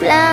gran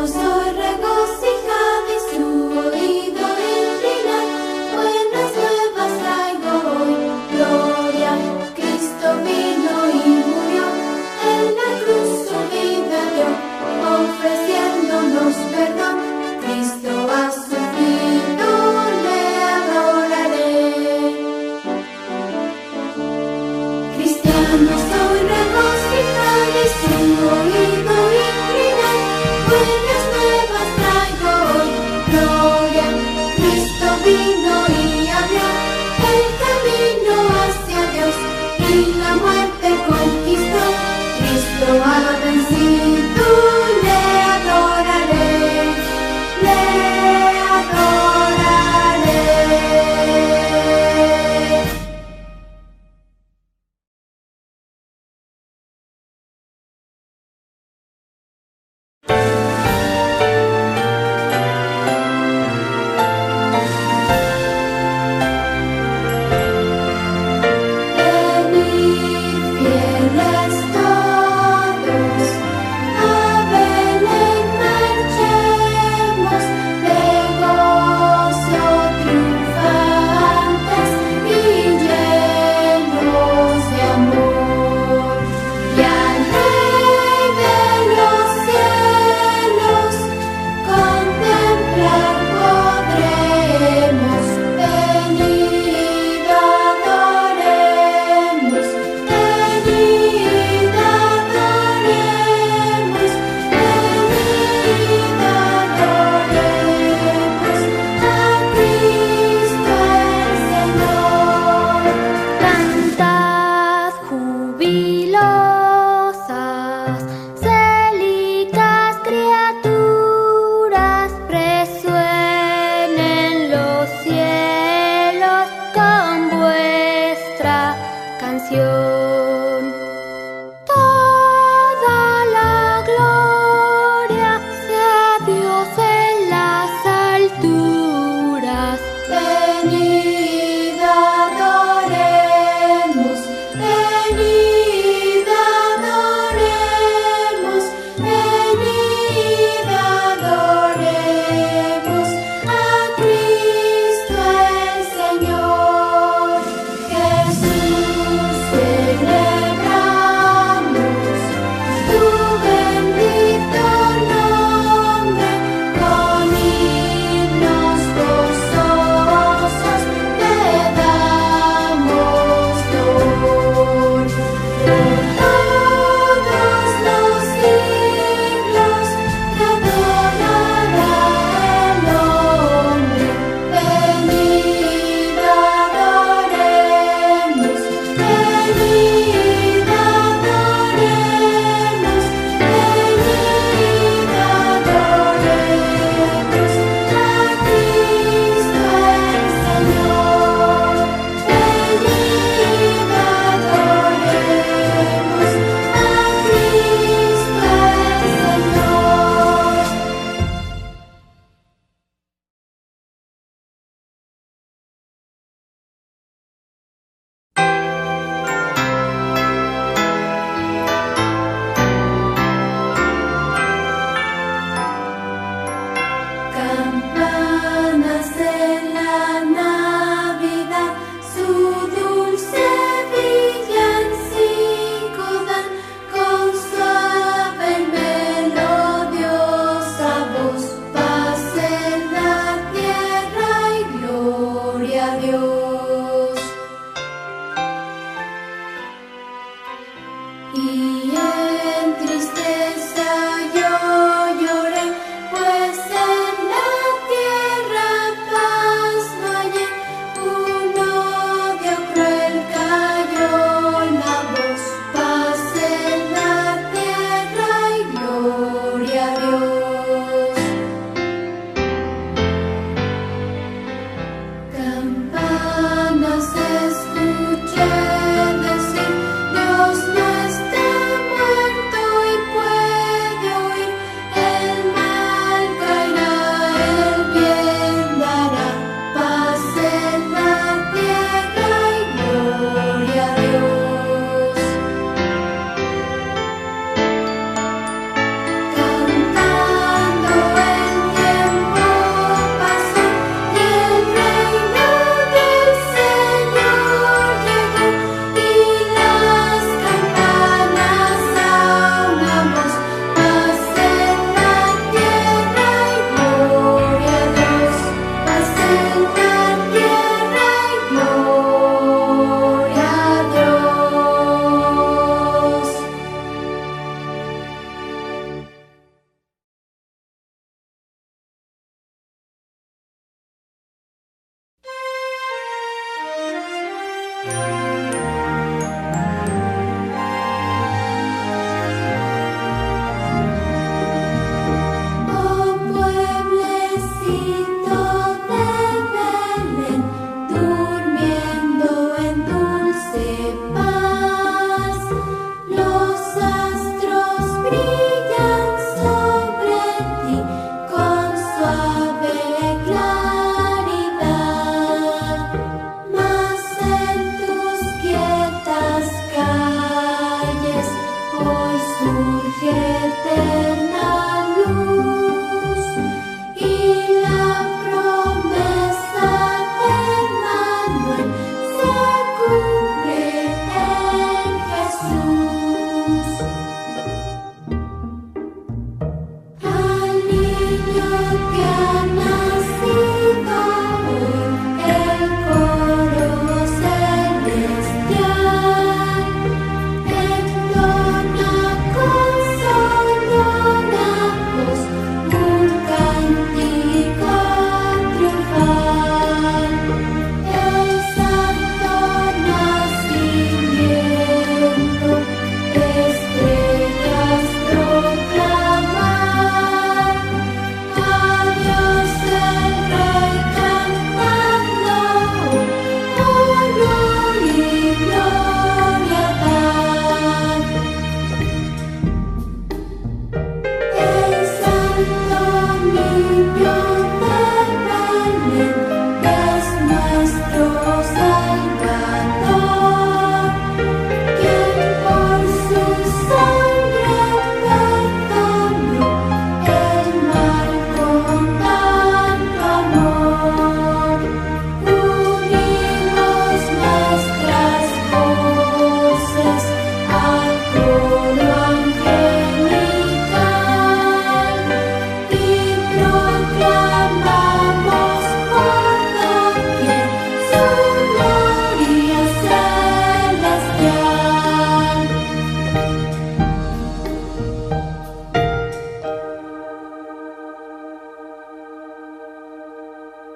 nos regocijamos.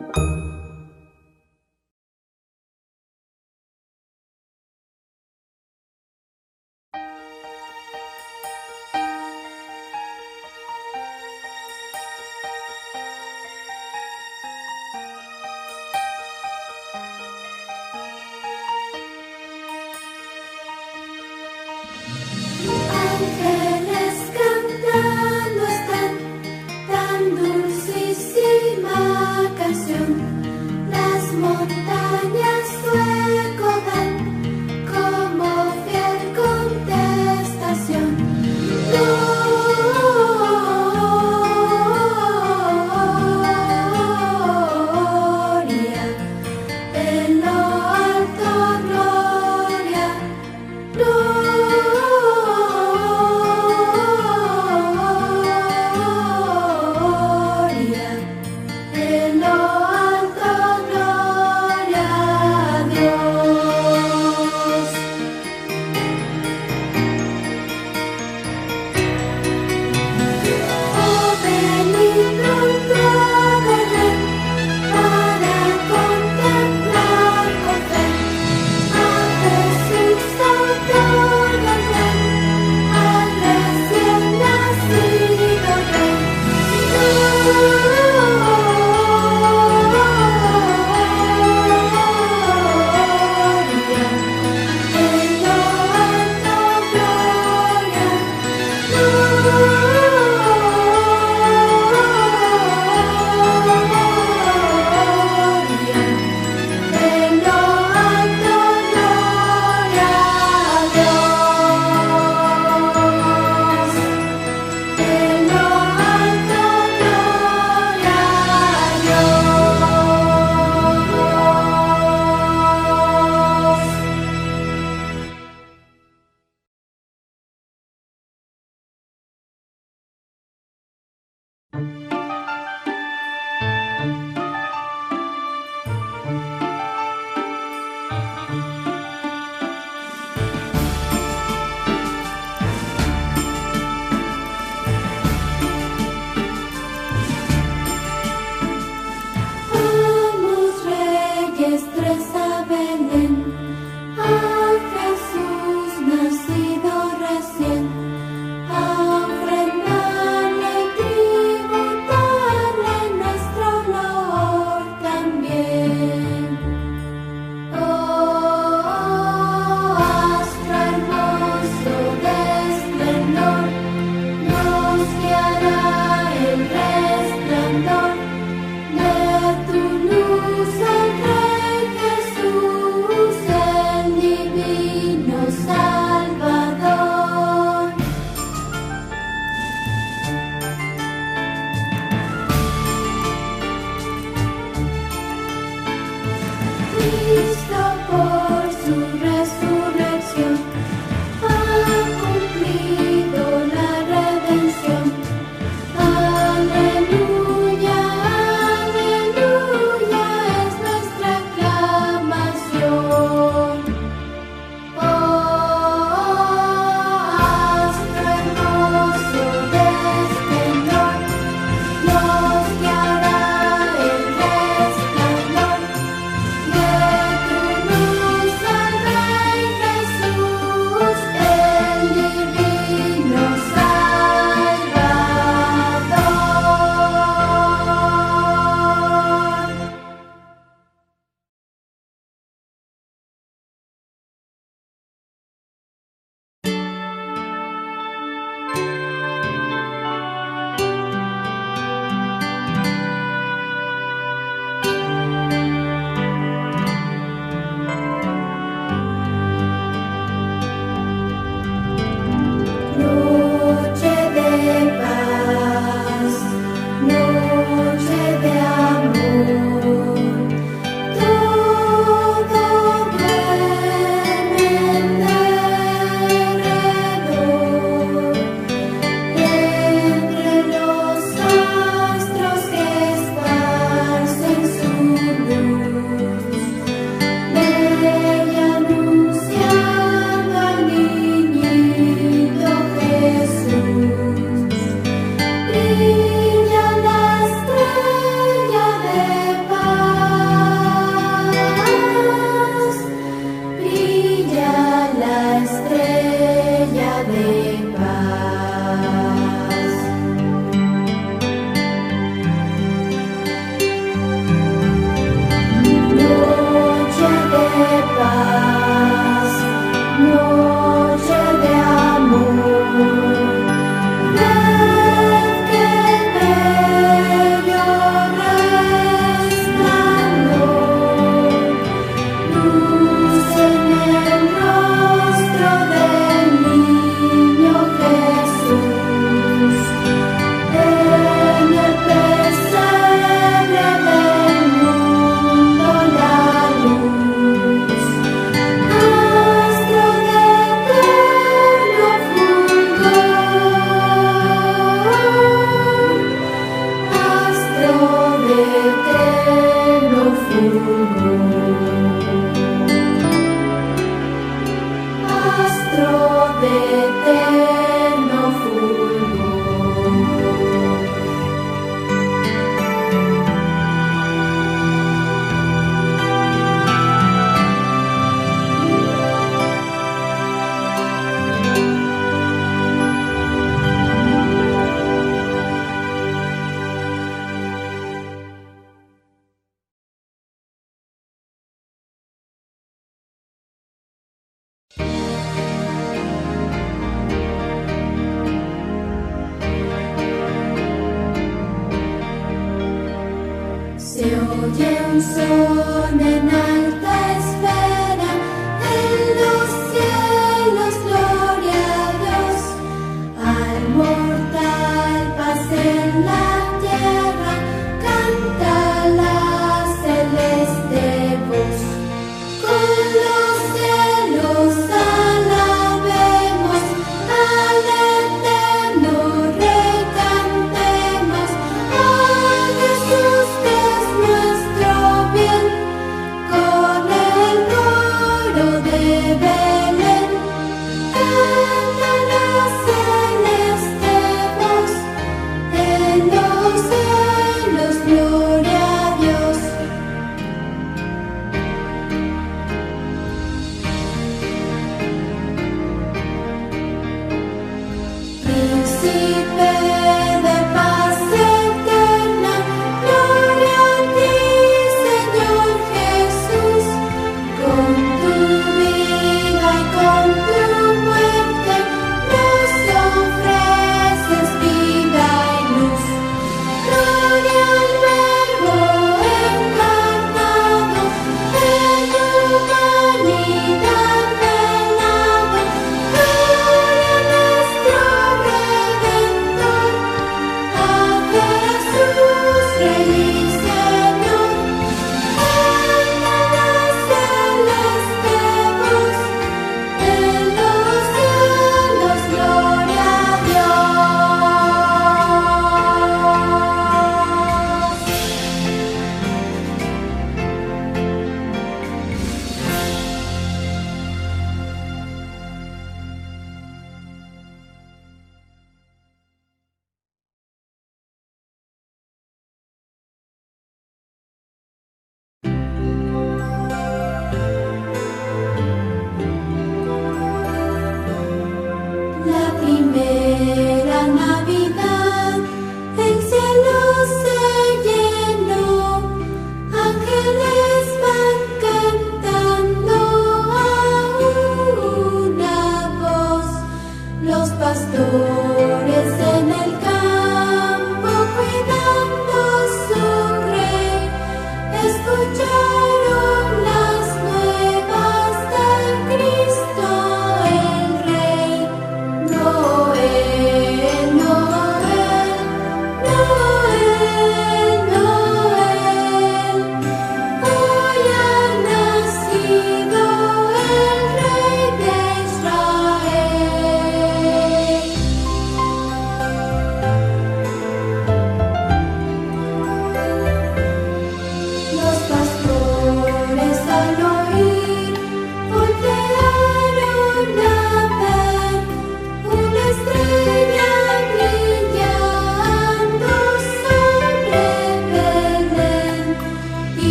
Ángeles cantando eterno